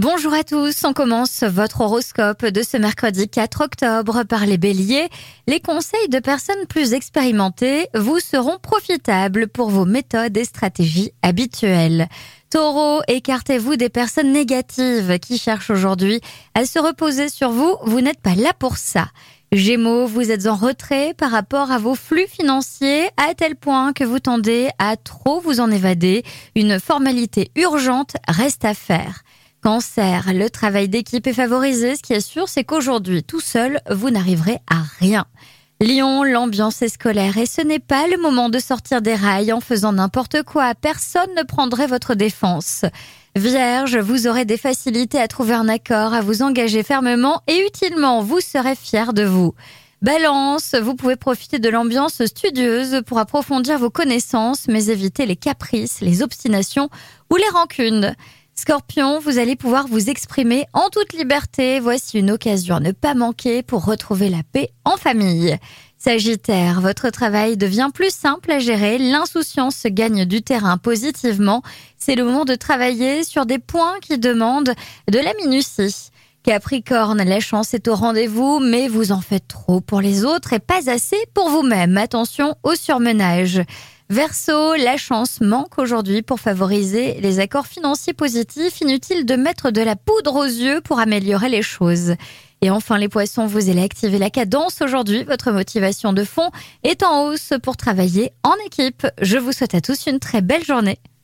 Bonjour à tous, on commence votre horoscope de ce mercredi 4 octobre par les béliers. Les conseils de personnes plus expérimentées vous seront profitables pour vos méthodes et stratégies habituelles. Taureau, écartez-vous des personnes négatives qui cherchent aujourd'hui à se reposer sur vous, vous n'êtes pas là pour ça. Gémeaux, vous êtes en retrait par rapport à vos flux financiers à tel point que vous tendez à trop vous en évader. Une formalité urgente reste à faire. Cancer, le travail d'équipe est favorisé. Ce qui est sûr, c'est qu'aujourd'hui, tout seul, vous n'arriverez à rien. Lion, l'ambiance est scolaire et ce n'est pas le moment de sortir des rails en faisant n'importe quoi. Personne ne prendrait votre défense. Vierge, vous aurez des facilités à trouver un accord, à vous engager fermement et utilement. Vous serez fier de vous. Balance, vous pouvez profiter de l'ambiance studieuse pour approfondir vos connaissances, mais éviter les caprices, les obstinations ou les rancunes. Scorpion, vous allez pouvoir vous exprimer en toute liberté. Voici une occasion à ne pas manquer pour retrouver la paix en famille. Sagittaire, votre travail devient plus simple à gérer, l'insouciance gagne du terrain positivement. C'est le moment de travailler sur des points qui demandent de la minutie. Capricorne, la chance est au rendez-vous, mais vous en faites trop pour les autres et pas assez pour vous-même. Attention au surmenage. Verseau, la chance manque aujourd'hui pour favoriser les accords financiers positifs. Inutile de mettre de la poudre aux yeux pour améliorer les choses. Et enfin, les poissons, vous allez activer la cadence aujourd'hui. Votre motivation de fond est en hausse pour travailler en équipe. Je vous souhaite à tous une très belle journée.